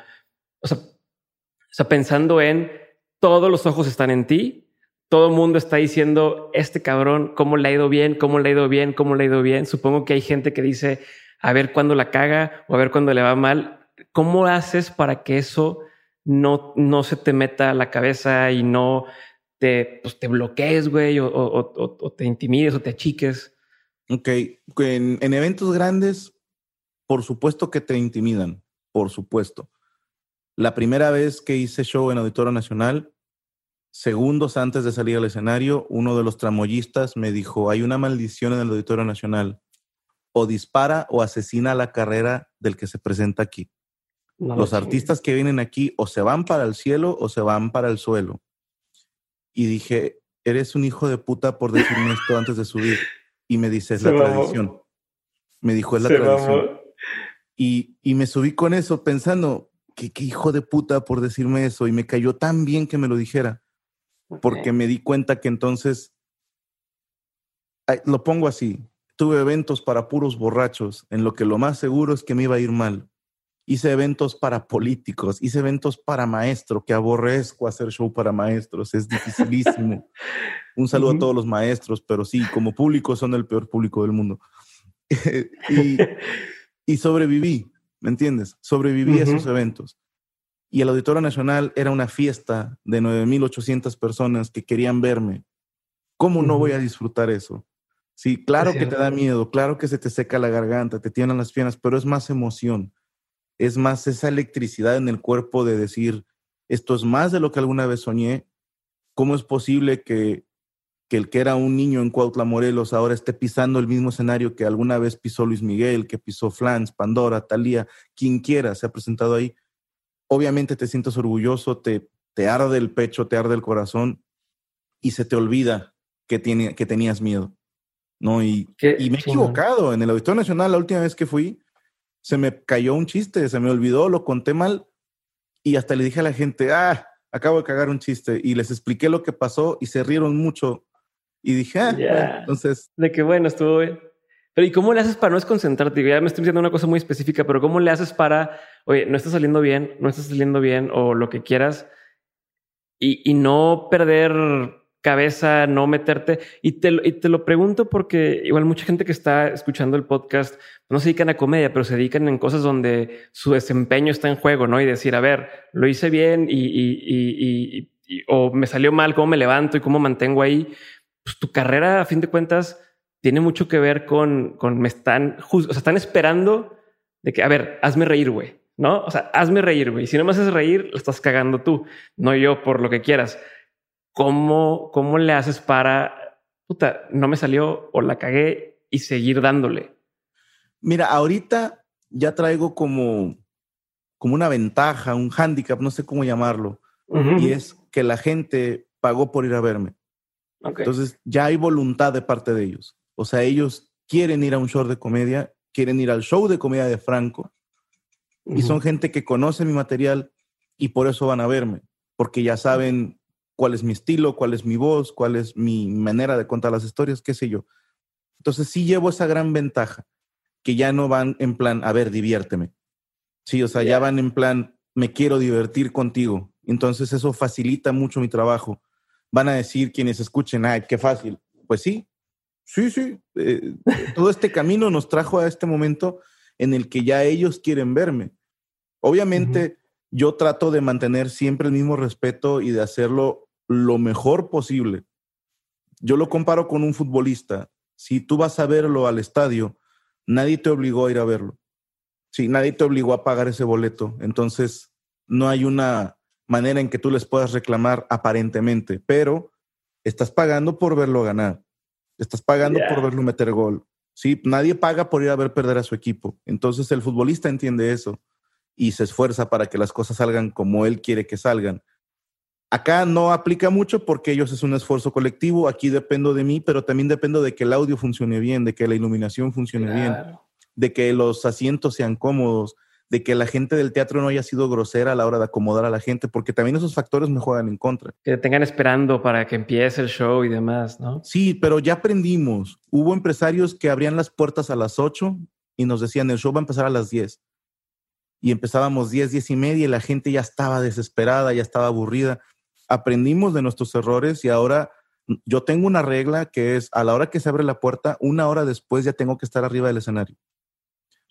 o sea, o sea, pensando en todos los ojos están en ti, todo el mundo está diciendo, este cabrón, ¿cómo le ha ido bien? ¿Cómo le ha ido bien? ¿Cómo le ha ido bien? Supongo que hay gente que dice, a ver cuándo la caga o a ver cuándo le va mal. ¿Cómo haces para que eso no, no se te meta a la cabeza y no te, pues, te bloquees, güey, o, te intimides o te achiques. Ok, en, en, eventos grandes, por supuesto que te intimidan, por supuesto. La primera vez que hice show en Auditorio Nacional, segundos antes de salir al escenario, uno de los tramoyistas me dijo, hay una maldición en el Auditorio Nacional, o dispara o asesina la carrera del que se presenta aquí. los artistas que vienen aquí o se van para el cielo o se van para el suelo y dije, eres un hijo de puta por decirme esto antes de subir. Y me dice, es <laughs> la tradición. Me dijo, es la tradición. Y, y, me subí con eso pensando, ¿qué, qué hijo de puta por decirme eso. Y me cayó tan bien que me lo dijera. Porque me di cuenta que entonces, lo pongo así, tuve eventos para puros borrachos, en lo que lo más seguro es que me iba a ir mal hice eventos para políticos, hice eventos para maestros, que aborrezco hacer show para maestros, es dificilísimo. <laughs> Un saludo a todos los maestros, pero sí, como público son el peor público del mundo. <laughs> y, sobreviví, ¿me entiendes? Sobreviví a esos eventos. Y el Auditorio Nacional era una fiesta de 9.800 personas que querían verme. ¿Cómo no voy a disfrutar eso? Sí, claro que te da miedo, claro que se te seca la garganta, te tienen las piernas, pero es más emoción es más esa electricidad en el cuerpo de decir, esto es más de lo que alguna vez soñé. ¿Cómo es posible que, el que era un niño en Cuautla, Morelos, ahora esté pisando el mismo escenario que alguna vez pisó Luis Miguel, que pisó Flans, Pandora, Talía, quien quiera se ha presentado ahí? Obviamente te sientes orgulloso, te, te arde el pecho, te arde el corazón y se te olvida que, tiene, que tenías miedo. ¿no? Y, y me he equivocado. En el Auditorio Nacional, la última vez que fui, se me cayó un chiste, se me olvidó, lo conté mal y hasta le dije a la gente, ah, acabo de cagar un chiste y les expliqué lo que pasó y se rieron mucho y dije, ah, entonces... De que bueno, estuvo bien. Pero ¿y cómo le haces para no desconcentrarte? Ya me estoy diciendo una cosa muy específica, pero ¿cómo le haces para, oye, no está saliendo bien, no está saliendo bien o lo que quieras y, y no perder cabeza, no meterte. Y te, y te lo pregunto porque igual mucha gente que está escuchando el podcast no se dedican a comedia, pero se dedican en cosas donde su desempeño está en juego, ¿no? Y decir, a ver, lo hice bien y, y, y o me salió mal, cómo me levanto y cómo mantengo ahí. Pues tu carrera, a fin de cuentas, tiene mucho que ver con, con me están, o sea, están esperando de que, a ver, hazme reír, güey, ¿no? O sea, hazme reír, güey. Si no me haces reír, lo estás cagando tú, no yo por lo que quieras. ¿Cómo, cómo le haces para, puta, no me salió o la cagué y seguir dándole? Mira, ahorita ya traigo como, como una ventaja, un hándicap, no sé cómo llamarlo, y es que la gente pagó por ir a verme. Entonces ya hay voluntad de parte de ellos. O sea, ellos quieren ir a un show de comedia, quieren ir al show de comedia de Franco, y son gente que conoce mi material y por eso van a verme, porque ya saben cuál es mi estilo, cuál es mi voz, cuál es mi manera de contar las historias, qué sé yo. Entonces sí llevo esa gran ventaja, que ya no van en plan, a ver, diviérteme. Sí, o sea, ya van en plan, me quiero divertir contigo. Entonces eso facilita mucho mi trabajo. Van a decir quienes escuchen, ay, qué fácil. Pues sí, Sí, sí. Eh, <laughs> todo este camino nos trajo a este momento en el que ya ellos quieren verme. Obviamente, yo trato de mantener siempre el mismo respeto y de hacerlo lo mejor posible. Yo lo comparo con un futbolista. Si tú vas a verlo al estadio, nadie te obligó a ir a verlo. Sí, nadie te obligó a pagar ese boleto. Entonces, no hay una manera en que tú les puedas reclamar aparentemente, pero estás pagando por verlo ganar. Estás pagando por verlo meter gol. Sí, nadie paga por ir a ver perder a su equipo. Entonces el futbolista entiende eso y se esfuerza para que las cosas salgan como él quiere que salgan. Acá no aplica mucho porque ellos es un esfuerzo colectivo. Aquí dependo de mí, pero también dependo de que el audio funcione bien, de que la iluminación funcione bien, de que los asientos sean cómodos, de que la gente del teatro no haya sido grosera a la hora de acomodar a la gente, porque también esos factores me juegan en contra. Que tengan esperando para que empiece el show y demás, ¿no? Sí, pero ya aprendimos. Hubo empresarios que abrían las puertas a las 8 y nos decían, el show va a empezar a las 10. Y empezábamos 10, 10 y media y la gente ya estaba desesperada, ya estaba aburrida. Aprendimos de nuestros errores y ahora yo tengo una regla que es a la hora que se abre la puerta, una hora después ya tengo que estar arriba del escenario.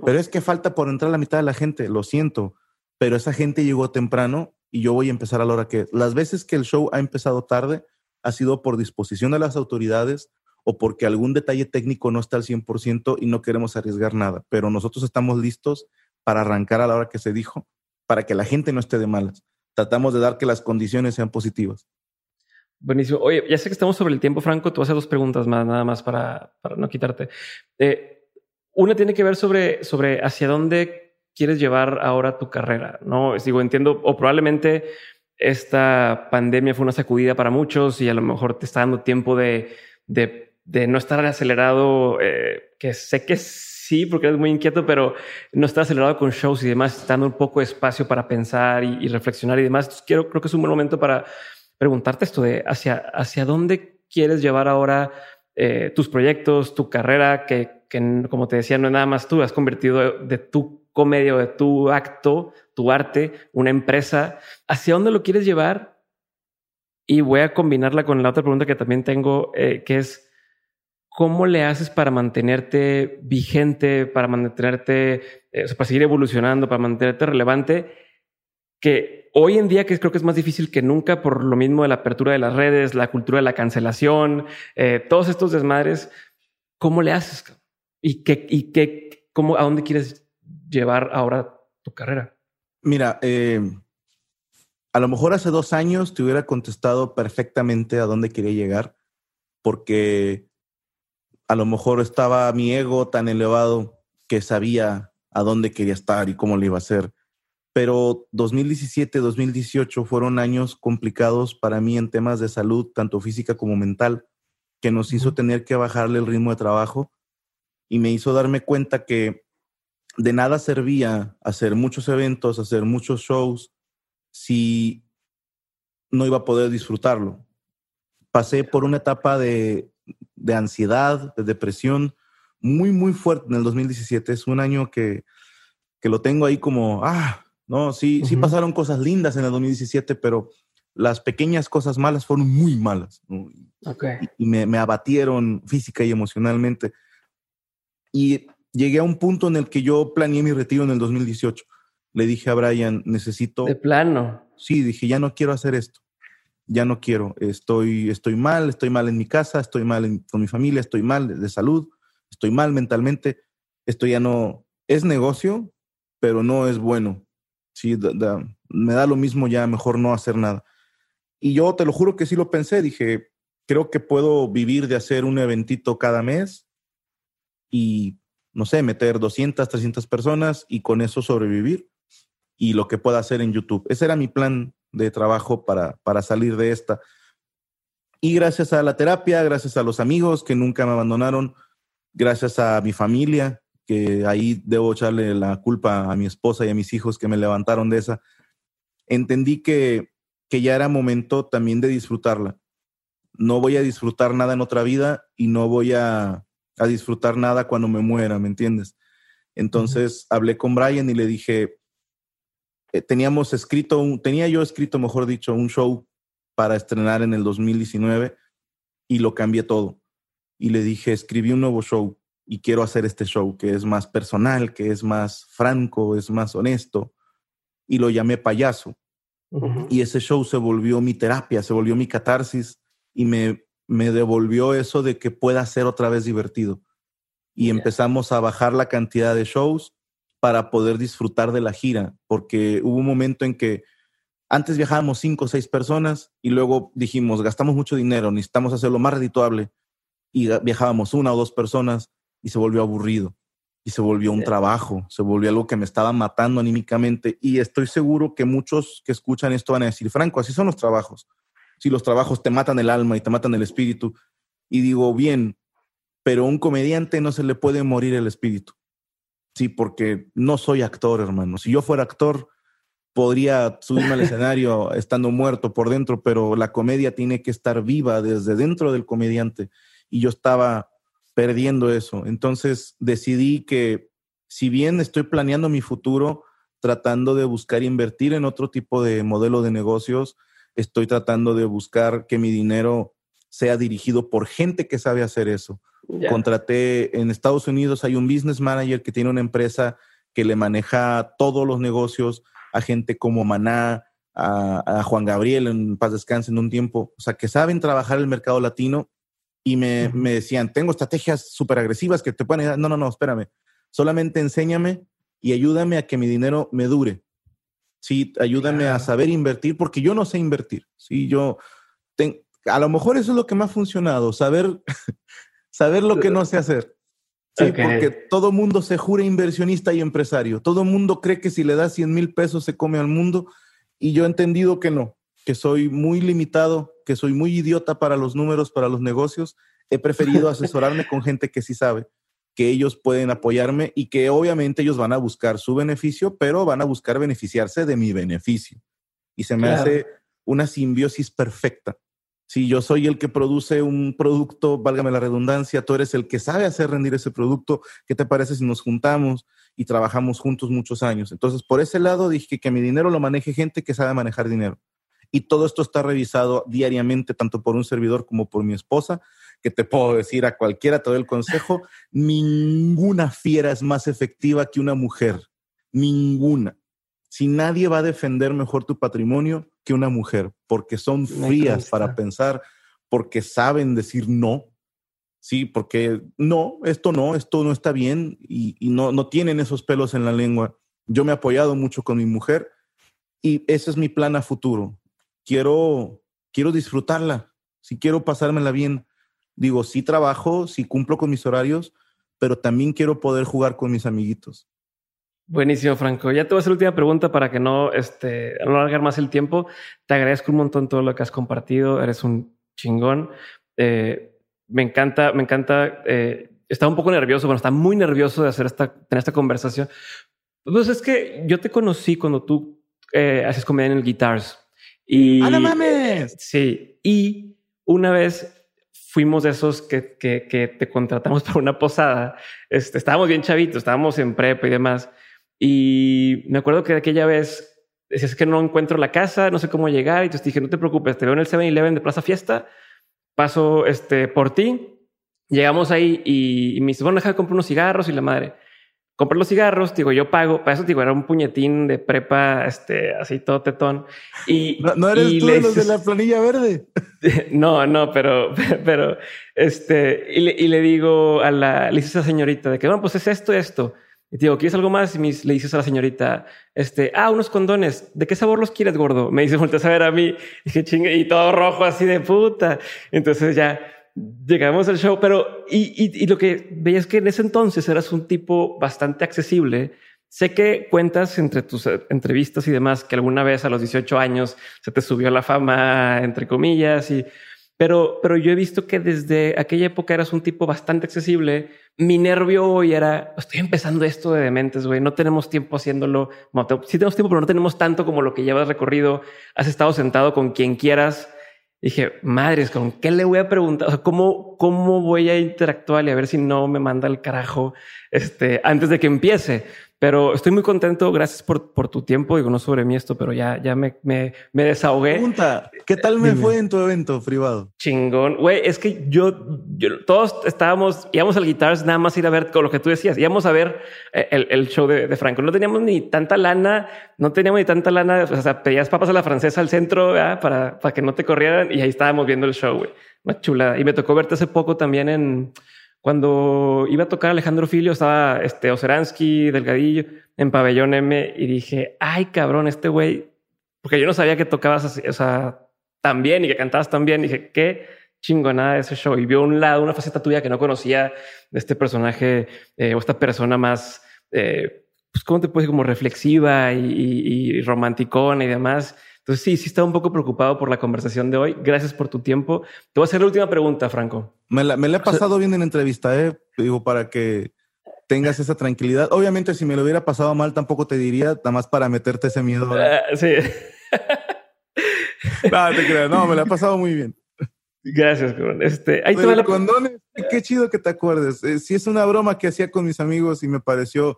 Pero es que falta por entrar la mitad de la gente, lo siento, pero esa gente llegó temprano y yo voy a empezar a la hora que... Las veces que el show ha empezado tarde ha sido por disposición de las autoridades o porque algún detalle técnico no está al 100% y no queremos arriesgar nada, pero nosotros estamos listos para arrancar a la hora que se dijo, para que la gente no esté de malas. Tratamos de dar que las condiciones sean positivas. Buenísimo. Oye, ya sé que estamos sobre el tiempo, Franco. Tú haces dos preguntas más, nada más para, para no quitarte. Eh, una tiene que ver sobre, sobre hacia dónde quieres llevar ahora tu carrera, ¿no? Digo, entiendo, o probablemente esta pandemia fue una sacudida para muchos y a lo mejor te está dando tiempo de, de, de no estar acelerado, eh, que sé que sí, porque eres muy inquieto, pero no estar acelerado con shows y demás, dando un poco de espacio para pensar y, reflexionar y demás. Quiero, creo que es un buen momento para preguntarte esto de hacia, hacia dónde quieres llevar ahora eh, tus proyectos, tu carrera, que como te decía, no es nada más tú, has convertido de tu comedia, de tu acto, tu arte, una empresa. ¿Hacia dónde lo quieres llevar? Y voy a combinarla con la otra pregunta que también tengo, eh, que es, ¿cómo le haces para mantenerte vigente, para mantenerte, eh, para seguir evolucionando, para mantenerte relevante? Que hoy en día que creo que es más difícil que nunca por lo mismo de la apertura de las redes, la cultura de la cancelación, eh, todos estos desmadres, ¿cómo le haces? ¿Y qué, y qué, cómo, a dónde quieres llevar ahora tu carrera? Mira, eh, a lo mejor hace dos años te hubiera contestado perfectamente a dónde quería llegar, porque a lo mejor estaba mi ego tan elevado que sabía a dónde quería estar y cómo lo iba a hacer. Pero 2017, 2018 fueron años complicados para mí en temas de salud, tanto física como mental, que nos hizo tener que bajarle el ritmo de trabajo y me hizo darme cuenta que de nada servía hacer muchos eventos, hacer muchos shows, si no iba a poder disfrutarlo. Pasé por una etapa de, de ansiedad, de depresión muy, muy fuerte en el 2017. Es un año que, que lo tengo ahí como, ah, no, sí, sí pasaron cosas lindas en el 2017, pero las pequeñas cosas malas fueron muy malas. Y, me, me, abatieron física y emocionalmente. Y llegué a un punto en el que yo planeé mi retiro en el 2018. Le dije a Brian, necesito... De plano. Sí, dije, ya no quiero hacer esto. Ya no quiero. Estoy, estoy mal, estoy mal en mi casa, estoy mal con mi familia, estoy mal de salud, estoy mal mentalmente. Esto ya no... Es negocio, pero no es bueno. Sí, me da lo mismo ya, mejor no hacer nada. Y yo te lo juro que sí lo pensé, dije, creo que puedo vivir de hacer un eventito cada mes y, no sé, meter 200, 300 personas y con eso sobrevivir y lo que pueda hacer en YouTube. Ese era mi plan de trabajo para, para salir de esta. Y gracias a la terapia, gracias a los amigos que nunca me abandonaron, gracias a mi familia, que ahí debo echarle la culpa a mi esposa y a mis hijos que me levantaron de esa, entendí que que ya era momento también de disfrutarla. No voy a disfrutar nada en otra vida y no voy a, disfrutar nada cuando me muera, ¿me entiendes? Entonces hablé con Brian y le dije, eh, teníamos escrito, tenía yo escrito, mejor dicho, un show para estrenar en el 2019 y lo cambié todo. Y le dije, escribí un nuevo show y quiero hacer este show que es más personal, que es más franco, es más honesto. Y lo llamé payaso. Y ese show se volvió mi terapia, se volvió mi catarsis y me, me devolvió eso de que pueda ser otra vez divertido. Y empezamos a bajar la cantidad de shows para poder disfrutar de la gira, porque hubo un momento en que antes viajábamos cinco o seis personas y luego dijimos, gastamos mucho dinero, necesitamos hacerlo más redituable y viajábamos una o dos personas y se volvió aburrido y se volvió un trabajo, se volvió algo que me estaba matando anímicamente y estoy seguro que muchos que escuchan esto van a decir, Franco, así son los trabajos. Si los trabajos te matan el alma y te matan el espíritu. Y digo, bien, pero a un comediante no se le puede morir el espíritu. Sí, porque no soy actor, hermano. Si yo fuera actor, podría subirme al <laughs> escenario estando muerto por dentro, pero la comedia tiene que estar viva desde dentro del comediante. Y yo estaba perdiendo eso. Entonces decidí que si bien estoy planeando mi futuro, tratando de buscar invertir en otro tipo de modelo de negocios, estoy tratando de buscar que mi dinero sea dirigido por gente que sabe hacer eso. Contraté en Estados Unidos, hay un business manager que tiene una empresa que le maneja todos los negocios a gente como Maná, a, a Juan Gabriel en paz descanse en un tiempo, o sea, que saben trabajar el mercado latino y me, me decían, tengo estrategias súper agresivas que te pueden ayudar. No, no, no, espérame. Solamente enséñame y ayúdame a que mi dinero me dure. Sí, ayúdame a saber invertir porque yo no sé invertir. Sí, yo a lo mejor eso es lo que me ha funcionado, saber, <laughs> saber lo que no sé hacer. Sí, porque todo mundo se jura inversionista y empresario. Todo mundo cree que si le das 100 mil pesos se come al mundo y yo he entendido que no que soy muy limitado, que soy muy idiota para los números, para los negocios, he preferido <laughs> asesorarme con gente que sí sabe, que ellos pueden apoyarme y que obviamente ellos van a buscar su beneficio, pero van a buscar beneficiarse de mi beneficio. Y se me hace una simbiosis perfecta. Si yo soy el que produce un producto, válgame la redundancia, tú eres el que sabe hacer rendir ese producto, ¿qué te parece si nos juntamos y trabajamos juntos muchos años? Entonces, por ese lado dije que mi dinero lo maneje gente que sabe manejar dinero. Y todo esto está revisado diariamente, tanto por un servidor como por mi esposa, que te puedo decir a cualquiera, te doy el consejo, <laughs> ninguna fiera es más efectiva que una mujer, ninguna. Si nadie va a defender mejor tu patrimonio que una mujer, porque son frías para pensar, porque saben decir no, sí, porque no, esto no, esto no está bien y, y no, no tienen esos pelos en la lengua. Yo me he apoyado mucho con mi mujer y ese es mi plan a futuro quiero, quiero disfrutarla, si quiero pasármela bien. Digo, sí trabajo, sí cumplo con mis horarios, pero también quiero poder jugar con mis amiguitos. Buenísimo, Franco. Ya te voy a hacer la última pregunta para que no, este, no alargar más el tiempo. Te agradezco un montón todo lo que has compartido. Eres un chingón. Eh, me encanta, me encanta. Eh, estaba un poco nervioso, bueno, está muy nervioso de hacer esta, tener esta conversación. Pues es que yo te conocí cuando tú eh, haces comedia en el Guitars Y, ¡Ah, mames! Sí. Y una vez fuimos de esos que, que, que, te contratamos <laughs> para una posada. Este, estábamos bien chavitos, estábamos en prepa y demás. Y me acuerdo que aquella vez decías que no encuentro la casa, no sé cómo llegar. Y te dije, no te preocupes, te veo en el 7-Eleven de Plaza Fiesta, paso este, por ti. Llegamos ahí y, y me dice, bueno, déjame comprar unos cigarros y la madre compré los cigarros, digo, yo pago, para eso digo, era un puñetín de prepa, este, así todo tetón. Y no, eres tú de los de la planilla verde. <laughs> no, no, pero, <laughs> pero, este, y le, y le digo a la, le dices a esa señorita de que, bueno, pues es esto, esto. Y digo, ¿quieres algo más? Y le dices a la señorita, este, ah, unos condones. ¿De qué sabor los quieres, gordo? Me dice, volteas a ver a mí. Y dije, chingue, y todo rojo así de puta. Entonces ya, llegamos al show, pero y, lo que veía es que en ese entonces eras un tipo bastante accesible. Sé que cuentas entre tus eh, entrevistas y demás que alguna vez a los 18 años se te subió la fama, entre comillas, y pero, pero yo he visto que desde aquella época eras un tipo bastante accesible. Mi nervio hoy era, estoy empezando esto de dementes, güey, no tenemos tiempo haciéndolo. sí tenemos tiempo, pero no tenemos tanto como lo que llevas recorrido. Has estado sentado con quien quieras dije, madres, ¿con qué le voy a preguntar? O sea, ¿cómo, cómo voy a interactuar y a ver si no me manda el carajo este, antes de que empiece? Pero estoy muy contento. Gracias por, por tu tiempo. Digo, no sobre mí esto, pero ya, ya me, me, me desahogué. Pregunta, ¿qué tal me fue en tu evento privado? Chingón. Güey, es que yo, yo, todos estábamos, íbamos al Guitars nada más ir a ver con lo que tú decías. Íbamos a ver eh, el, el show de, de, Franco. No teníamos ni tanta lana, no teníamos ni tanta lana. O sea, pedías papas a la francesa al centro para, para que no te corrieran y ahí estábamos viendo el show, güey. Una chula. Y me tocó verte hace poco también en, cuando iba a tocar Alejandro Filio, estaba este Oseransky, Delgadillo, en Pabellón M, y dije, ay, cabrón, este güey, porque yo no sabía que tocabas así, o sea, tan bien y que cantabas tan bien. dije, qué chingonada ese show. Y vio un lado, una faceta tuya que no conocía de este personaje eh, o esta persona más, eh, pues, ¿cómo te puedes decir? Como reflexiva y, y, y romanticona y demás. Entonces, sí, sí estaba un poco preocupado por la conversación de hoy. Gracias por tu tiempo. Te voy a hacer la última pregunta, Franco. Me la, he pasado bien en la entrevista, ¿eh? Digo, para que tengas esa tranquilidad. Obviamente, si me lo hubiera pasado mal, tampoco te diría, nada más para meterte ese miedo. Uh, sí. <laughs> no, te creo. No, me la he pasado muy bien. Gracias, cabrón. Este, ahí te va la... condones, qué chido que te acuerdes. Eh, si es una broma que hacía con mis amigos y me pareció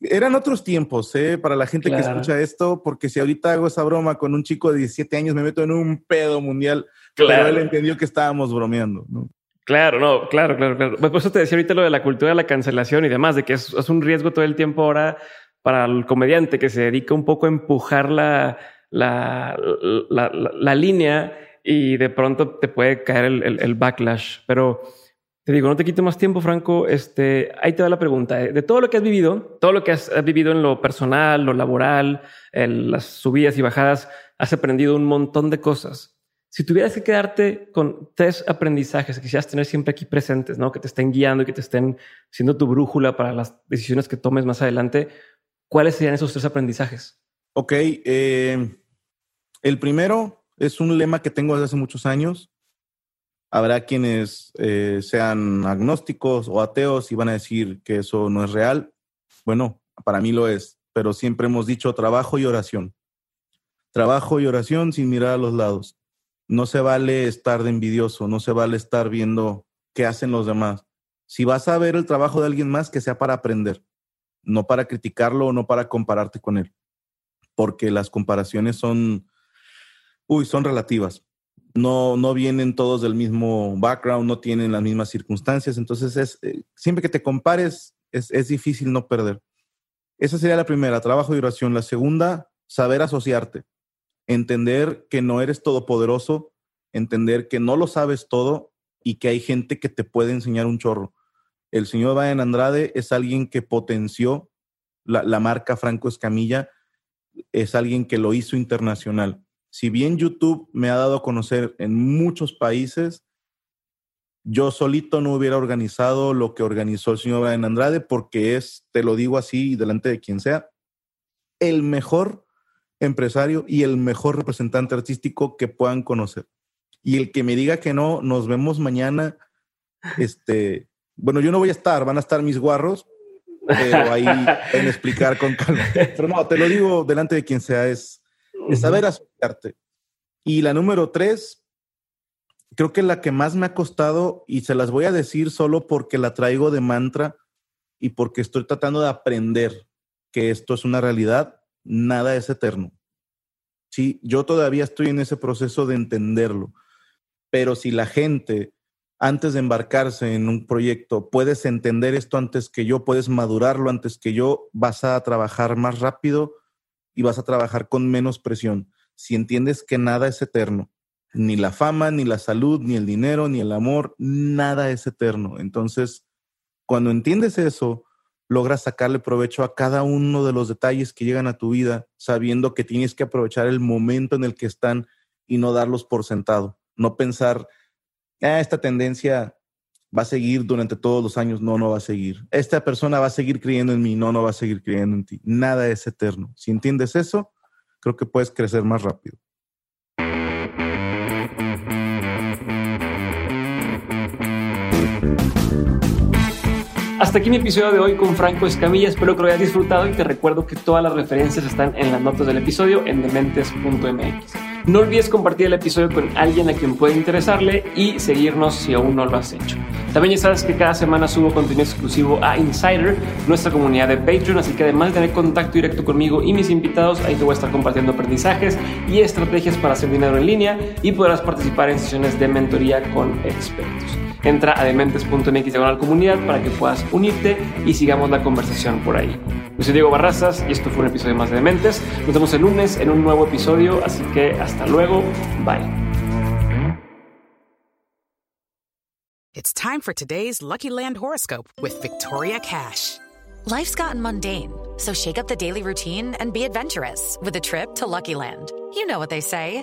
eran otros tiempos, ¿eh? Para la gente que escucha esto, porque si ahorita hago esa broma con un chico de 17 años, me meto en un pedo mundial. Claro. Pero él entendió que estábamos bromeando, ¿no? Claro, no, claro, claro, claro. Pues por eso te decía ahorita lo de la cultura de la cancelación y demás, de que es, un riesgo todo el tiempo ahora para el comediante que se dedica un poco a empujar la, la, la, la, línea y de pronto te puede caer el, el backlash. Pero te digo, no te quito más tiempo, Franco. Este, ahí te da la pregunta. ¿eh? De todo lo que has vivido, todo lo que has vivido en lo personal, lo laboral, en las subidas y bajadas, has aprendido un montón de cosas. Si tuvieras que quedarte con tres aprendizajes que quisieras tener siempre aquí presentes, ¿no? que te estén guiando y que te estén siendo tu brújula para las decisiones que tomes más adelante, ¿cuáles serían esos tres aprendizajes? Ok. Eh, el primero es un lema que tengo desde hace muchos años Habrá quienes eh, sean agnósticos o ateos y van a decir que eso no es real. Bueno, para mí lo es, pero siempre hemos dicho trabajo y oración. Trabajo y oración sin mirar a los lados. No se vale estar de envidioso, no se vale estar viendo qué hacen los demás. Si vas a ver el trabajo de alguien más, que sea para aprender, no para criticarlo o no para compararte con él, porque las comparaciones son, uy, son relativas no, no vienen todos del mismo background, no tienen las mismas circunstancias, entonces es, eh, siempre que te compares es, es, difícil no perder. Esa sería la primera, trabajo y oración. La segunda, saber asociarte, entender que no eres todopoderoso, entender que no lo sabes todo y que hay gente que te puede enseñar un chorro. El señor Brian Andrade es alguien que potenció la, la marca Franco Escamilla, es alguien que lo hizo internacional si bien YouTube me ha dado a conocer en muchos países, yo solito no hubiera organizado lo que organizó el señor Brian Andrade porque es, te lo digo así delante de quien sea, el mejor empresario y el mejor representante artístico que puedan conocer. Y el que me diga que no, nos vemos mañana. Este, bueno, yo no voy a estar, van a estar mis guarros, pero ahí <laughs> en explicar con calma. Pero no, te lo digo delante de quien sea, es, saber asociarte. Y la número tres, creo que la que más me ha costado, y se las voy a decir solo porque la traigo de mantra y porque estoy tratando de aprender que esto es una realidad, nada es eterno. Sí, yo todavía estoy en ese proceso de entenderlo, pero si la gente antes de embarcarse en un proyecto, puedes entender esto antes que yo, puedes madurarlo antes que yo, vas a trabajar más rápido y vas a trabajar con menos presión. Si entiendes que nada es eterno, ni la fama, ni la salud, ni el dinero, ni el amor, nada es eterno. Entonces, cuando entiendes eso, logras sacarle provecho a cada uno de los detalles que llegan a tu vida, sabiendo que tienes que aprovechar el momento en el que están y no darlos por sentado. No pensar, ah, esta tendencia va a seguir durante todos los años. No, no va a seguir. Esta persona va a seguir creyendo en mí. No, no va a seguir creyendo en ti. Nada es eterno. Si entiendes eso, creo que puedes crecer más rápido. Hasta aquí mi episodio de hoy con Franco Escamilla. Espero que lo hayas disfrutado y te recuerdo que todas las referencias están en las notas del episodio en dementes.mx. No olvides compartir el episodio con alguien a quien pueda interesarle y seguirnos si aún no lo has hecho. También ya sabes que cada semana subo contenido exclusivo a Insider, nuestra comunidad de Patreon, así que además de tener contacto directo conmigo y mis invitados, ahí te voy a estar compartiendo aprendizajes y estrategias para hacer dinero en línea y podrás participar en sesiones de mentoría con expertos. Entra a dementes.mx la comunidad para que puedas unirte y sigamos la conversación por ahí. Yo soy Diego Barrazas y esto fue un episodio más de Dementes. Nos vemos el lunes en un nuevo episodio, así que hasta luego. Bye. It's time for today's Lucky Land horoscope with Victoria Cash. Life's gotten mundane, so shake up the daily routine and be adventurous with a trip to Lucky Land. You know what they say.